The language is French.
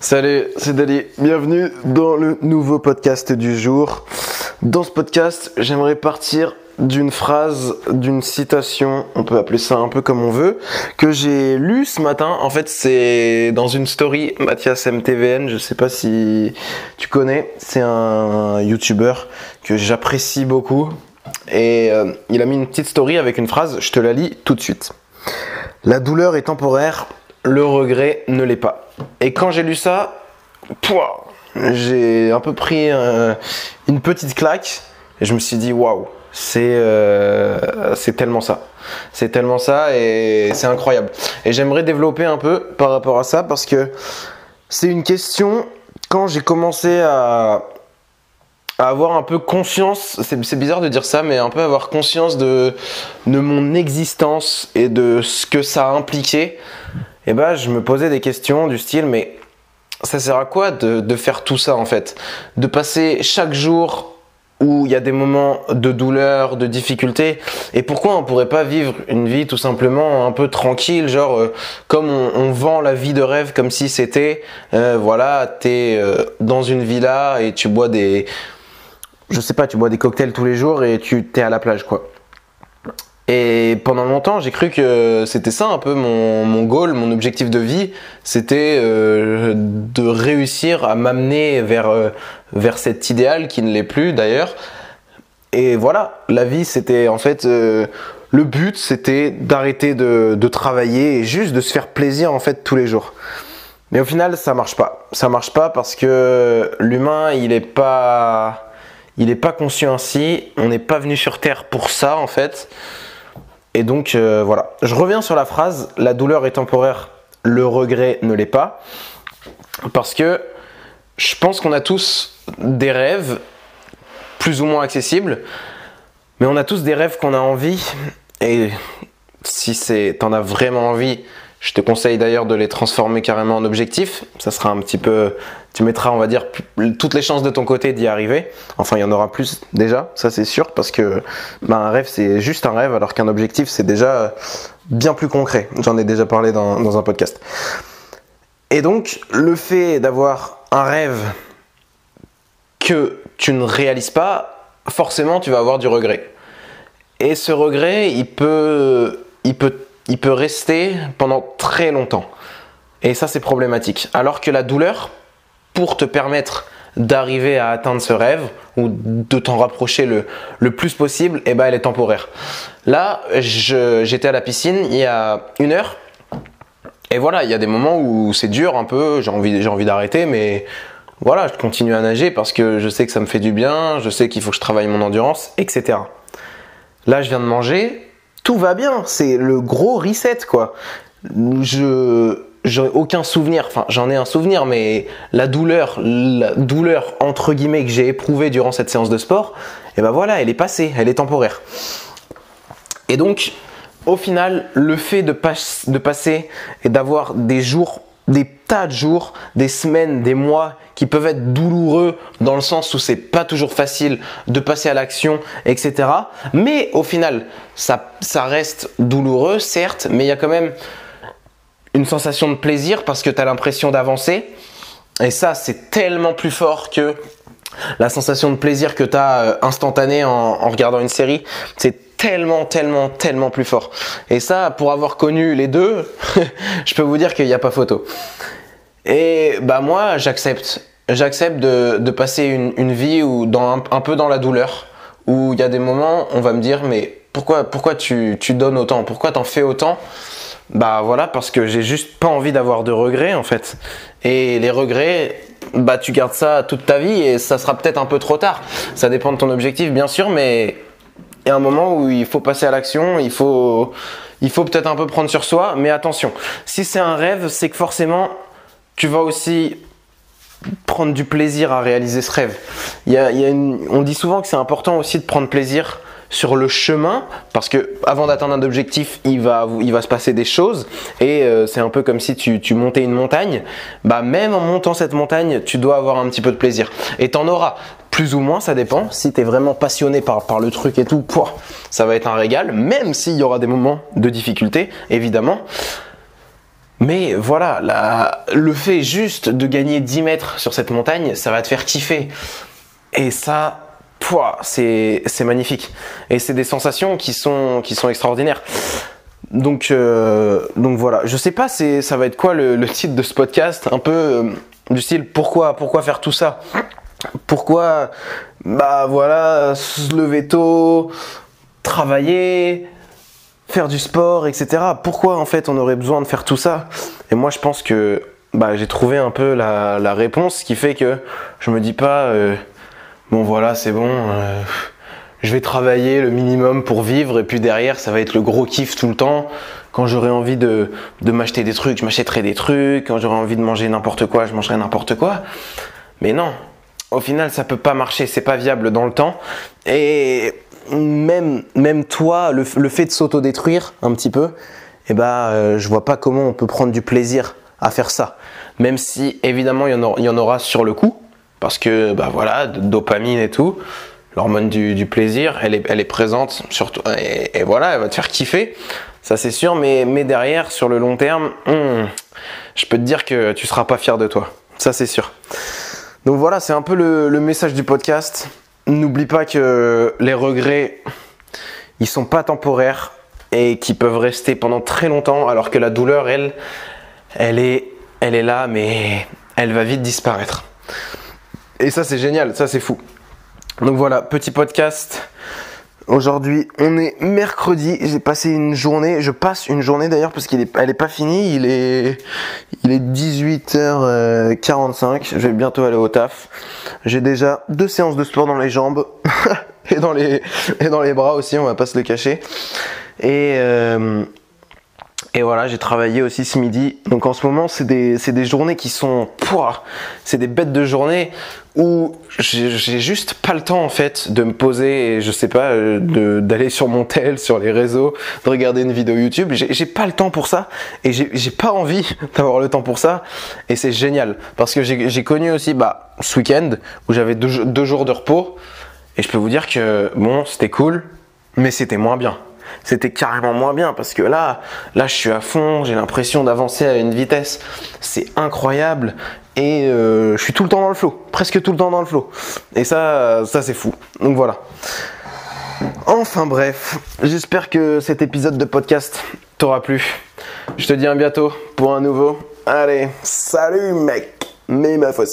Salut, c'est Dali. Bienvenue dans le nouveau podcast du jour. Dans ce podcast, j'aimerais partir d'une phrase, d'une citation, on peut appeler ça un peu comme on veut, que j'ai lu ce matin. En fait, c'est dans une story Mathias MTVN, je sais pas si tu connais, c'est un YouTuber que j'apprécie beaucoup. Et euh, il a mis une petite story avec une phrase, je te la lis tout de suite. La douleur est temporaire, le regret ne l'est pas. Et quand j'ai lu ça, j'ai un peu pris euh, une petite claque et je me suis dit waouh, c'est euh, c'est tellement ça. C'est tellement ça et c'est incroyable. Et j'aimerais développer un peu par rapport à ça parce que c'est une question quand j'ai commencé à à avoir un peu conscience, c'est bizarre de dire ça, mais un peu avoir conscience de, de mon existence et de ce que ça a impliqué, et bah je me posais des questions du style, mais ça sert à quoi de, faire tout ça en fait? De passer chaque jour où il y a des moments de douleur, de difficulté, et pourquoi on pourrait pas vivre une vie tout simplement un peu tranquille, genre euh, comme on, on, vend la vie de rêve comme si c'était, euh, voilà, t'es euh, dans une villa et tu bois des je sais pas, tu bois des cocktails tous les jours et tu t'es à la plage, quoi. Et pendant longtemps, j'ai cru que c'était ça un peu mon, mon goal, mon objectif de vie, c'était euh, de réussir à m'amener vers, euh, vers cet idéal qui ne l'est plus d'ailleurs. Et voilà, la vie c'était en fait euh, le but, c'était d'arrêter de, de travailler et juste de se faire plaisir en fait tous les jours. Mais au final, ça marche pas. Ça marche pas parce que l'humain, il est pas il n'est pas conçu ainsi, on n'est pas venu sur Terre pour ça en fait. Et donc euh, voilà, je reviens sur la phrase, la douleur est temporaire, le regret ne l'est pas. Parce que je pense qu'on a tous des rêves plus ou moins accessibles, mais on a tous des rêves qu'on a envie. Et si c'est, t'en as vraiment envie, je te conseille d'ailleurs de les transformer carrément en objectifs. Ça sera un petit peu, tu mettras, on va dire, toutes les chances de ton côté d'y arriver. Enfin, il y en aura plus déjà, ça c'est sûr, parce que bah, un rêve c'est juste un rêve, alors qu'un objectif c'est déjà bien plus concret. J'en ai déjà parlé dans, dans un podcast. Et donc, le fait d'avoir un rêve que tu ne réalises pas, forcément tu vas avoir du regret. Et ce regret, il peut, il peut il peut rester pendant très longtemps. Et ça, c'est problématique. Alors que la douleur, pour te permettre d'arriver à atteindre ce rêve ou de t'en rapprocher le, le, plus possible, eh ben, elle est temporaire. Là, j'étais à la piscine il y a une heure. Et voilà, il y a des moments où c'est dur un peu, j'ai envie, envie d'arrêter, mais voilà, je continue à nager parce que je sais que ça me fait du bien, je sais qu'il faut que je travaille mon endurance, etc. Là, je viens de manger, tout va bien. C'est le gros reset, quoi. Je j'aurais aucun souvenir, enfin j'en ai un souvenir, mais la douleur, la douleur entre guillemets que j'ai éprouvée durant cette séance de sport, et eh ben voilà, elle est passée, elle est temporaire. Et donc, au final, le fait de, de passer et d'avoir des jours des tas de jours, des semaines, des mois qui peuvent être douloureux dans le sens où c'est pas toujours facile de passer à l'action, etc. Mais au final, ça, ça reste douloureux, certes, mais il y a quand même une sensation de plaisir parce que tu as l'impression d'avancer. Et ça, c'est tellement plus fort que la sensation de plaisir que tu as euh, instantanée en, en regardant une série. C'est tellement, tellement, tellement plus fort. Et ça, pour avoir connu les deux, je peux vous dire qu'il n'y a pas photo. Et bah moi, j'accepte. J'accepte de, passer une, vie où un, peu dans la douleur, où il y a des moments, on va me dire, mais pourquoi, pourquoi tu, tu donnes autant? Pourquoi t'en fais autant? Bah voilà, parce que j'ai juste pas envie d'avoir de regrets en fait. Et les regrets, bah tu gardes ça toute ta vie et ça sera peut-être un peu trop tard. Ça dépend de ton objectif, bien sûr, mais il y a un moment où il faut passer à l'action, il faut, il faut peut-être un peu prendre sur soi, mais attention, si c'est un rêve, c'est que forcément, tu vas aussi prendre du plaisir à réaliser ce rêve. Il y a, on dit souvent que c'est important aussi de prendre plaisir sur le chemin parce que avant d'atteindre un objectif il va il va se passer des choses et euh, c'est un peu comme si tu, tu, montais une montagne. Bah même en montant cette montagne tu dois avoir un petit peu de plaisir. Et t'en auras. Plus ou moins ça dépend. Si t'es vraiment passionné par, par le truc et tout pouah, ça va être un régal même s'il y aura des moments de difficulté évidemment Mais voilà, le fait juste de gagner 10 mètres sur cette montagne, ça va te faire kiffer. Et ça, c'est magnifique. Et c'est des sensations qui sont, extraordinaires. Donc, euh, donc voilà, je sais pas ça va être quoi le, titre de ce podcast, un peu euh, du style pourquoi, pourquoi faire tout ça? Pourquoi, bah voilà, se lever tôt, travailler, faire du sport, etc. Pourquoi en fait on aurait besoin de faire tout ça? Et moi je pense que bah, j'ai trouvé un peu la, réponse qui fait que je me dis pas euh, bon voilà c'est bon je vais travailler le minimum pour vivre et puis derrière ça va être le gros kiff tout le temps. Quand j'aurai envie de, de m'acheter des trucs, je m'achèterai des trucs. Quand j'aurai envie de manger n'importe quoi, je mangerai n'importe quoi. Mais non, au final ça peut pas marcher, c'est pas viable dans le temps. Et même, même toi, le, fait de s'autodétruire un petit peu, eh ben, euh, je vois pas comment on peut prendre du plaisir à faire ça. Même si évidemment il y en aura, sur le coup, parce que bah voilà, dopamine et tout l'hormone du, plaisir, elle est, présente surtout, et, voilà, elle va te faire kiffer, ça c'est sûr, mais, mais derrière, sur le long terme, hmm, je peux te dire que tu seras pas fier de toi, ça c'est sûr. Donc voilà, c'est un peu le message du podcast. N'oublie pas que les regrets, ils sont pas temporaires et qui peuvent rester pendant très longtemps, alors que la douleur, elle, elle est, elle est là, mais elle va vite disparaître. Et ça, c'est génial, ça, c'est fou. Donc voilà, petit podcast. Aujourd'hui, on est mercredi. J'ai passé une journée. Je passe une journée d'ailleurs parce qu'elle est, pas finie. Il est, il est 18h45. Je vais bientôt aller au taf. J'ai déjà deux séances de sport dans les jambes et dans les, et dans les bras aussi. On va pas se le cacher. Et, euh, et voilà, j'ai travaillé aussi ce midi. Donc en ce moment, c'est des, journées qui sont... C'est des bêtes de journée où j'ai juste pas le temps en fait de me poser et je sais pas, euh, d'aller sur mon tel, sur les réseaux, de regarder une vidéo YouTube. J'ai pas le temps pour ça et j'ai pas envie d'avoir le temps pour ça. Et c'est génial parce que j'ai connu aussi bah, ce week-end où j'avais deux, deux jours de repos et je peux vous dire que bon, c'était cool, mais c'était moins bien c'était carrément moins bien parce que là, là, je suis à fond, j'ai l'impression d'avancer à une vitesse, c'est incroyable et euh, je suis tout le temps dans le flow, presque tout le temps dans le flow. Et ça, ça c'est fou. Donc voilà. Enfin bref, j'espère que cet épisode de podcast t'aura plu. Je te dis à bientôt pour un nouveau. Allez, salut mec, mais ma fois